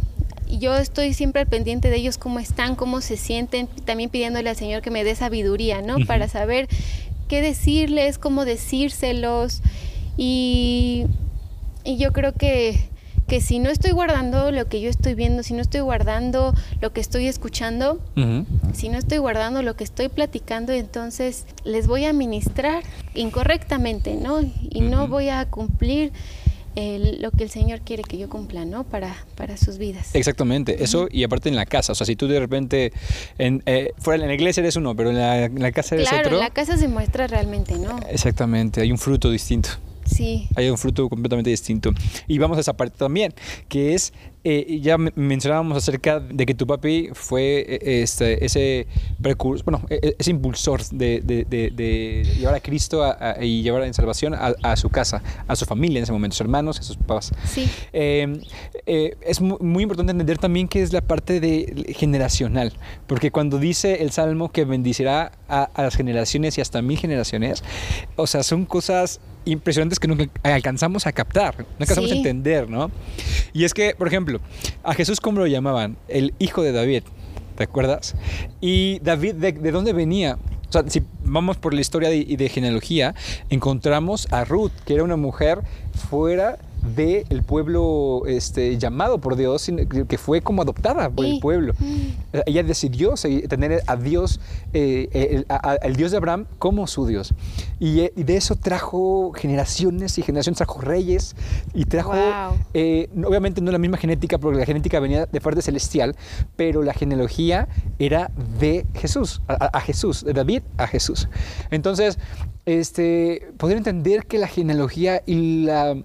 yo estoy siempre al pendiente de ellos, cómo están, cómo se sienten, también pidiéndole al Señor que me dé sabiduría, ¿no? Para saber qué decirles, cómo decírselos. Y y yo creo que, que si no estoy guardando lo que yo estoy viendo, si no estoy guardando lo que estoy escuchando, si no estoy guardando lo que estoy platicando, entonces les voy a ministrar incorrectamente, ¿no? Y no voy a cumplir lo que el Señor quiere que yo cumpla, ¿no? Para, para sus vidas. Exactamente, eso y aparte en la casa, o sea, si tú de repente, en, eh, fuera en la iglesia eres uno, pero en la, en la casa eres otro. Claro, en la casa se muestra realmente, ¿no? Exactamente, hay un fruto distinto. Sí. Hay un fruto completamente distinto. Y vamos a esa parte también, que es eh, ya mencionábamos acerca de que tu papi fue eh, este, ese precursor, bueno, e, e, ese impulsor de, de, de, llevar a Cristo y llevar en salvación a, su casa, a su familia en ese momento, sus hermanos, a sus papás. Sí. Em, eh, es muy, importante entender también que es la parte de generacional, porque cuando dice el Salmo que bendicirá a, a las generaciones y hasta mil generaciones, o sea, son cosas impresionantes que nunca alcanzamos a captar, no alcanzamos a entender, ¿no? Y es que, por ejemplo, a Jesús, ¿cómo lo llamaban? El hijo de David, ¿te acuerdas? Y David, ¿de, dónde venía? O sea, si vamos por la historia y de genealogía, encontramos a Ruth, que era una mujer fuera del el pueblo este, llamado por Dios, que fue como adoptada por el pueblo. Mm. Ella decidió tener a Dios, eh, el, Dios de Abraham como su Dios. Y, de eso trajo generaciones y generaciones, trajo reyes y trajo, eh, obviamente no la misma genética, porque la genética venía de parte celestial, pero la genealogía era de Jesús, a, Jesús, de David a Jesús. Entonces, este, poder entender que la genealogía y la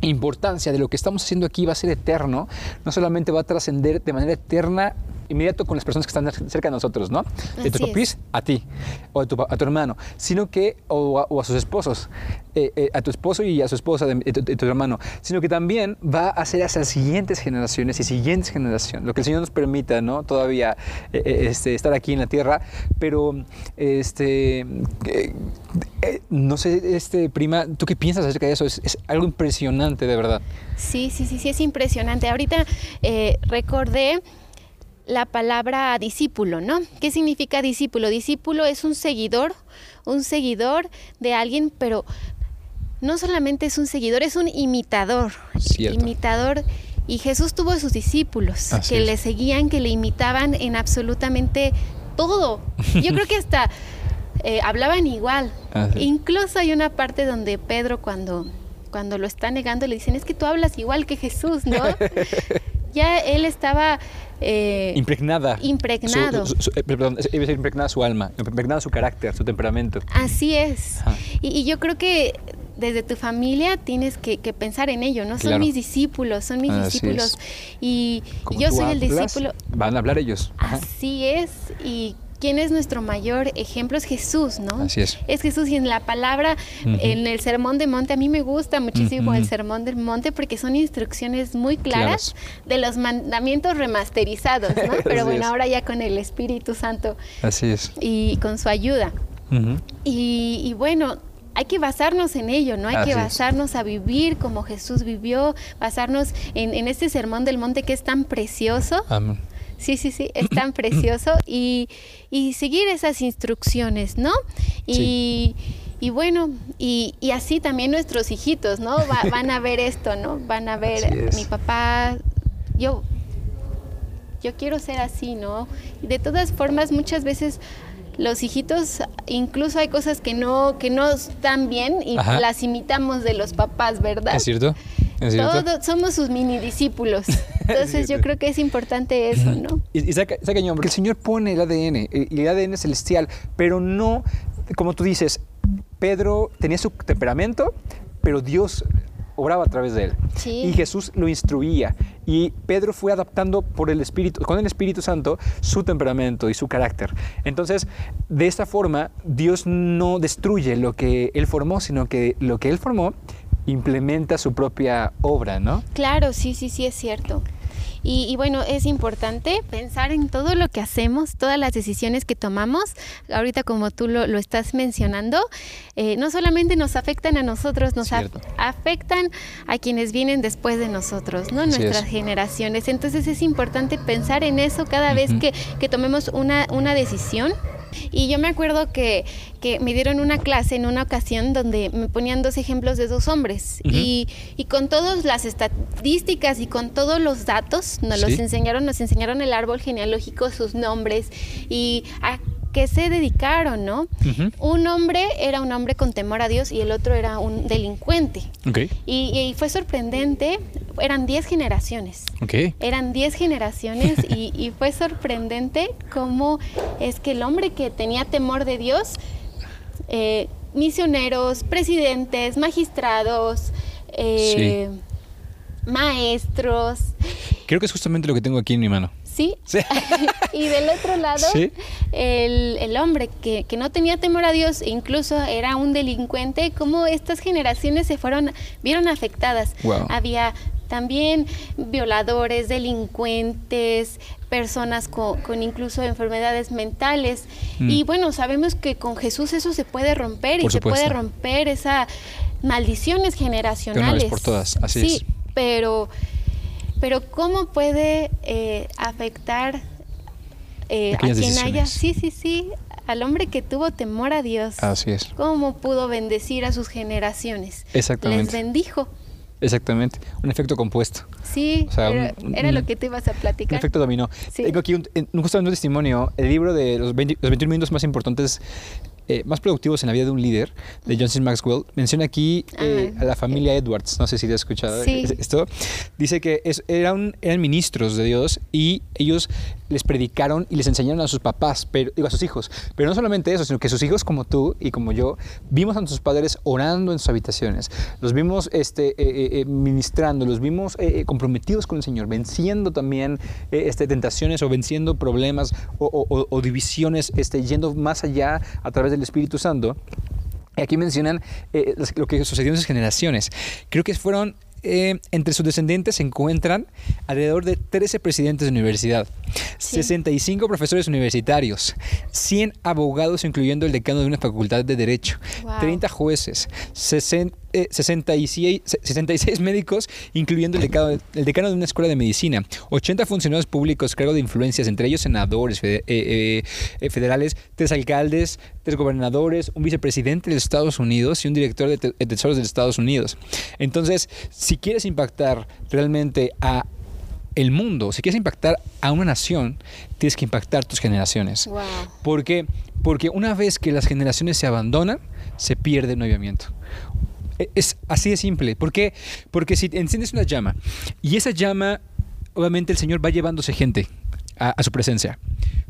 importancia de lo que estamos haciendo aquí va a ser eterno, no solamente va a trascender de manera eterna inmediato con las personas que están cerca de nosotros, ¿no? De tu Así papis a ti o a tu, a tu hermano, sino que, o a, o a sus esposos, eh, eh, a tu esposo y a su esposa de, de tu, de tu hermano, sino que también va a hacer hacia las siguientes generaciones y siguientes generaciones, lo que el Señor nos permita, ¿no? Todavía eh, este, estar aquí en la tierra, pero, este, no sé, este, prima, ¿tú qué piensas acerca de eso? Es, es algo impresionante, de verdad. Sí, sí, sí, sí, es impresionante. Ahorita recordé la palabra discípulo, ¿no? ¿Qué significa discípulo? Discípulo es un seguidor, un seguidor de alguien, pero no solamente es un seguidor, es un imitador. Cierto. Imitador. Y Jesús tuvo sus discípulos Así que es. le seguían, que le imitaban en absolutamente todo. Yo creo que hasta eh, hablaban igual. Así. Incluso hay una parte donde Pedro cuando, cuando lo está negando le dicen, es que tú hablas igual que Jesús, ¿no? ya él estaba... eh, Impregnada. Impregnado. Su- su- su- eh, perdón, iba a decir impregnada su alma, impregnada su carácter, su temperamento. Así es. Y, y yo creo que desde tu familia tienes que, que pensar en ello, ¿no? Son mis discípulos, son mis Así discípulos. es. Y Como yo soy el discípulo. Van a hablar ellos. Ajá. Así es. Y quién es nuestro mayor ejemplo es Jesús, ¿no? Así es. Es Jesús y en la palabra, en el sermón de monte, a mí me gusta muchísimo el sermón del monte porque son instrucciones muy claras de los mandamientos remasterizados, ¿no? Pero bueno, es. ahora ya con el Espíritu Santo Así es. y con su ayuda. Y, y bueno, hay que basarnos en ello, ¿no? Hay Así que es. basarnos a vivir como Jesús vivió, basarnos en, en este sermón del monte que es tan precioso. Amén. Sí, sí, sí, es tan precioso y, y seguir esas instrucciones, ¿no? Y, y bueno, y, y así también nuestros hijitos, ¿no? Va- van a ver esto, ¿no? Van a ver mi papá, yo, yo quiero ser así, ¿no? Y de todas formas, muchas veces los hijitos, incluso hay cosas que no, que no están bien y Ajá. las imitamos de los papás, ¿verdad? ¿Es cierto? ¿Es cierto? Todos somos sus mini discípulos. Entonces yo creo que es importante eso, ¿no? Y, y saca, saca porque el Señor pone el ADN, eh, y el ADN es celestial, pero no, como tú dices, Pedro tenía su temperamento, pero Dios obraba a través de él. Sí. Y Jesús lo instruía. Y Pedro fue adaptando por el Espíritu, con el Espíritu Santo su temperamento y su carácter. Entonces, de esta forma, Dios no destruye lo que él formó, sino que lo que él formó implementa su propia obra, ¿no? Claro, sí, sí, sí, es cierto. Y, y bueno, es importante pensar en todo lo que hacemos, todas las decisiones que tomamos. Ahorita como tú lo, lo estás mencionando, eh, no solamente nos afectan a nosotros, nos af- afectan a quienes vienen después de nosotros, ¿no? Nuestras es. generaciones. Entonces es importante pensar en eso cada vez que, que tomemos una, una decisión. Y yo me acuerdo que, que me dieron una clase en una ocasión donde me ponían dos ejemplos de dos hombres. Y, y con todas las estadísticas y con todos los datos nos los enseñaron, nos enseñaron el árbol genealógico, sus nombres y a qué se dedicaron, ¿no? Un hombre era un hombre con temor a Dios y el otro era un delincuente. Ok, Y, y fue sorprendente, eran 10 generaciones. ok. Eran 10 generaciones y, y fue sorprendente cómo es que el hombre que tenía temor de Dios, eh, misioneros, presidentes, magistrados, eh, maestros, Creo que es justamente lo que tengo aquí en mi mano. ¿Sí? Sí. y del otro lado, Sí. el, el hombre que, que no tenía temor a Dios, e incluso era un delincuente, cómo estas generaciones se fueron, vieron afectadas. Wow. Había también violadores, delincuentes, personas con, con incluso enfermedades mentales. Mm. Y bueno, sabemos que con Jesús eso se puede romper Por y se puede romper esa maldiciones generacionales. por todas, así sí, es. pero pero cómo puede eh, afectar eh, a quien haya, sí, sí, sí, al hombre que tuvo temor a Dios. Así es. ¿Cómo pudo bendecir a sus generaciones? Exactamente. Les bendijo. Exactamente. Un efecto compuesto. Sí, O sea, era, un- era un- lo que te ibas a Un platicar. efecto dominó. Sí. Tengo aquí un, en- justamente un testimonio, el libro de los, 20 los 21 minutos más importantes eh, más productivos en la vida de un líder, de John C. Maxwell, menciona aquí eh, Ah. a la familia Edwards. No sé si te has escuchado Sí. esto. Dice que es- eran, eran ministros de Dios y ellos les predicaron y les enseñaron a sus papás, pero, digo, a sus hijos. Pero no solamente eso, sino que sus hijos, como tú y como yo, vimos a nuestros padres orando en sus habitaciones. Los vimos este, eh, eh, eh, ministrando, los vimos eh, comprometidos con el Señor, venciendo también este, tentaciones o venciendo problemas o, o- o- o divisiones, este, yendo más allá a través del Espíritu Santo. Y aquí mencionan eh, lo que sucedió en sus generaciones. Creo que fueron, eh, entre sus descendientes se encuentran alrededor de 13 presidentes de universidad, Sí. 65 profesores universitarios, 100 abogados, incluyendo el decano de una facultad de Derecho, Wow. 30 jueces, 60, eh, 66, 66 médicos, incluyendo el decano, el decano de una escuela de medicina, 80 funcionarios públicos cargo de influencias, entre ellos senadores fede- eh, eh, eh, federales, tres alcaldes, tres gobernadores, un vicepresidente de Estados Unidos y un director de, te- de tesoros de Estados Unidos. Entonces, si quieres impactar realmente a el mundo, si quieres impactar a una nación, tienes que impactar tus generaciones. Wow. ¿Por qué? Porque una vez que las generaciones se abandonan, se pierde el avivamiento. Es así de simple. ¿Por qué? Porque si enciendes una llama y esa llama, obviamente el Señor va llevándose gente a, a su presencia.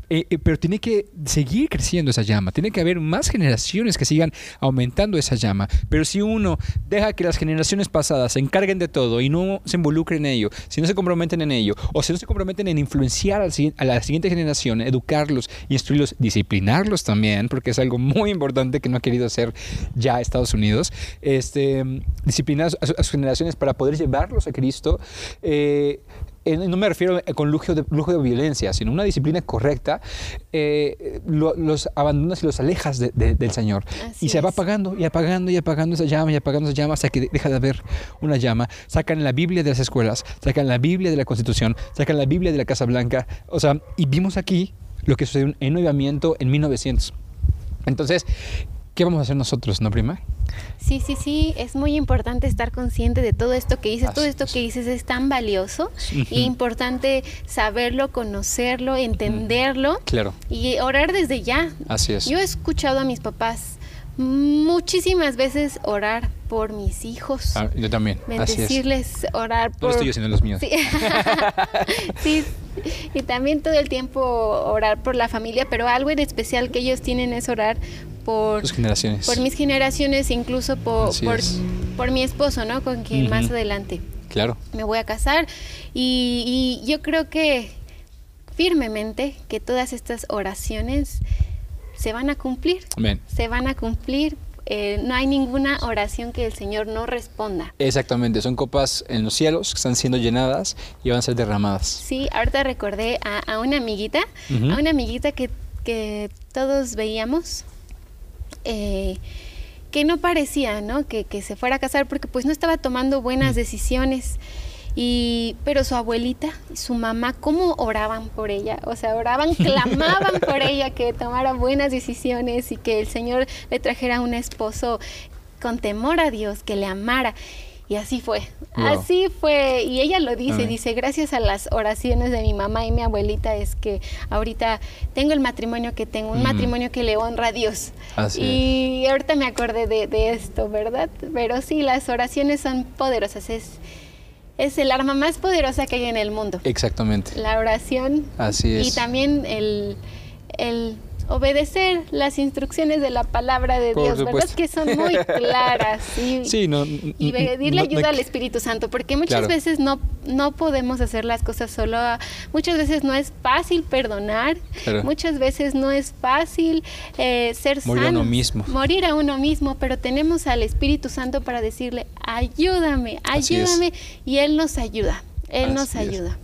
Eh, eh, pero tiene que seguir creciendo esa llama, tiene que haber más generaciones que sigan aumentando esa llama. Pero si uno deja que las generaciones pasadas se encarguen de todo y no se involucren en ello, si no se comprometen en ello, o si no se comprometen en influenciar a la siguiente generación, educarlos, instruirlos, disciplinarlos también, porque es algo muy importante que no ha querido hacer ya Estados Unidos, este, disciplinar a, su- a sus generaciones para poder llevarlos a Cristo. eh, no me refiero eh, con lujo de, lujo de violencia, sino una disciplina correcta, eh, lo- los abandonas y los alejas de- de- del Señor. Así y se va apagando y apagando y apagando esa llama y apagando esa llama hasta que deja de haber una llama. Sacan la Biblia de las escuelas, sacan la Biblia de la Constitución, sacan la Biblia de la Casa Blanca. O sea, y vimos aquí lo que sucedió en avivamiento en 1900. Entonces, ¿qué vamos a hacer nosotros, no, prima? Sí, sí, sí, es muy importante estar consciente de todo esto que dices. Todo esto es. que dices es tan valioso y importante saberlo, conocerlo, entenderlo Claro, y orar desde ya. así es. Yo he escuchado a mis papás muchísimas veces orar por mis hijos, Ah, yo también, bendecirles, orar No por... lo estoy yo, sino los míos. Sí. Sí, y también todo el tiempo orar por la familia, pero algo en especial que ellos tienen es orar por, Tus generaciones. por mis generaciones, incluso por, por, mi esposo, ¿no? Con quien más adelante Claro. me voy a casar. Y, y yo creo que firmemente que todas estas oraciones se van a cumplir, Amén. se van a cumplir. Eh, no hay ninguna oración que el Señor no responda. Exactamente, son copas en los cielos que están siendo llenadas y van a ser derramadas. Sí, ahorita recordé a, a una amiguita, a una amiguita que, que todos veíamos, eh, que no parecía, ¿no? Que, que se fuera a casar porque pues no estaba tomando buenas decisiones. Y, pero su abuelita y su mamá, ¿cómo oraban por ella? O sea, oraban, clamaban por ella que tomara buenas decisiones y que el Señor le trajera un esposo con temor a Dios, que le amara. Y así fue, Wow. así fue. Y ella lo dice, Amén. dice, gracias a las oraciones de mi mamá y mi abuelita es que ahorita tengo el matrimonio que tengo, un Mm. matrimonio que le honra a Dios. Así y ahorita me acordé de, de esto, ¿verdad? Pero sí, las oraciones son poderosas, es, es el arma más poderosa que hay en el mundo. Exactamente. La oración Así es. y también el, el obedecer las instrucciones de la palabra de Por Dios, ¿verdad? Que son muy claras. Y, Sí, no. y pedirle no- ayuda al Espíritu Santo, porque muchas Claro. veces no, no podemos hacer las cosas solo. Muchas veces no es fácil perdonar, Claro. muchas veces no es fácil eh, ser Morir a uno mismo. morir a uno mismo, pero tenemos al Espíritu Santo para decirle, ayúdame, ayúdame, y Él nos ayuda, Él nos es.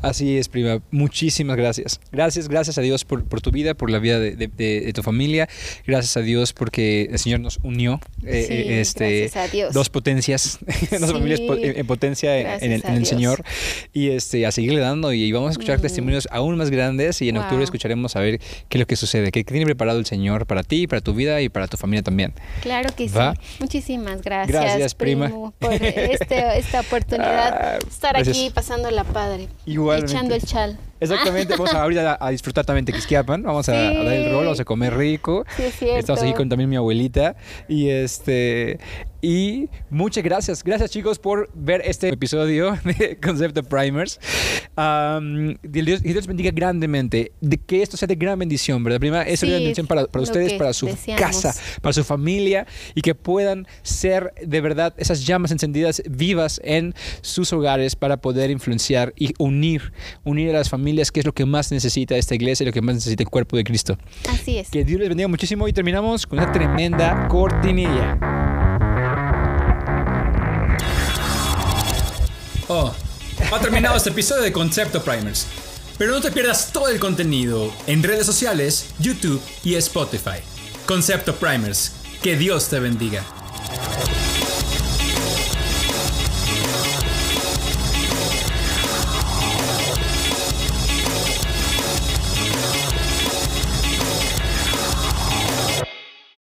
Así es, prima. Muchísimas gracias. Gracias, gracias a Dios por, por tu vida, por la vida de, de- de- de tu familia. Gracias a Dios porque el Señor nos unió. eh, Sí, eh, este, gracias a Dios. Dos potencias, dos familias en, en potencia en- el, en. Señor. Y este, a seguirle dando. Y, vamos a escuchar Mm. testimonios aún más grandes. Y en octubre escucharemos a ver qué es lo que sucede, qué tiene preparado el Señor para ti, para tu vida y para tu familia también. Claro que ¿Va? sí. Muchísimas gracias, Gracias, prima. primo, por este- esta oportunidad Ah, estar gracias. aquí pasando la padre, Echando el chal. Exactamente, vamos a ahorita a, disfrutar también Tequisquiapan, vamos a, a, dar el rol, vamos a comer rico. Sí, es cierto. Estamos aquí con también mi abuelita y este y muchas gracias, gracias chicos por ver este episodio de Concepto Primers. Um, Dios, Dios bendiga grandemente, de que esto sea de gran bendición, ¿verdad? Primero, es una bendición para, para ustedes, para su deseamos. casa, para su familia y que puedan ser de verdad esas llamas encendidas vivas en sus hogares para poder influenciar y unir, unir a las familias, que es lo que más necesita esta iglesia y lo que más necesita el cuerpo de Cristo. Así es. Que Dios les bendiga muchísimo y terminamos con una tremenda cortinilla. Oh, ha terminado este episodio de Concepto Primers. Pero no te pierdas todo el contenido en redes sociales, YouTube y Spotify. Concepto Primers. Que Dios te bendiga.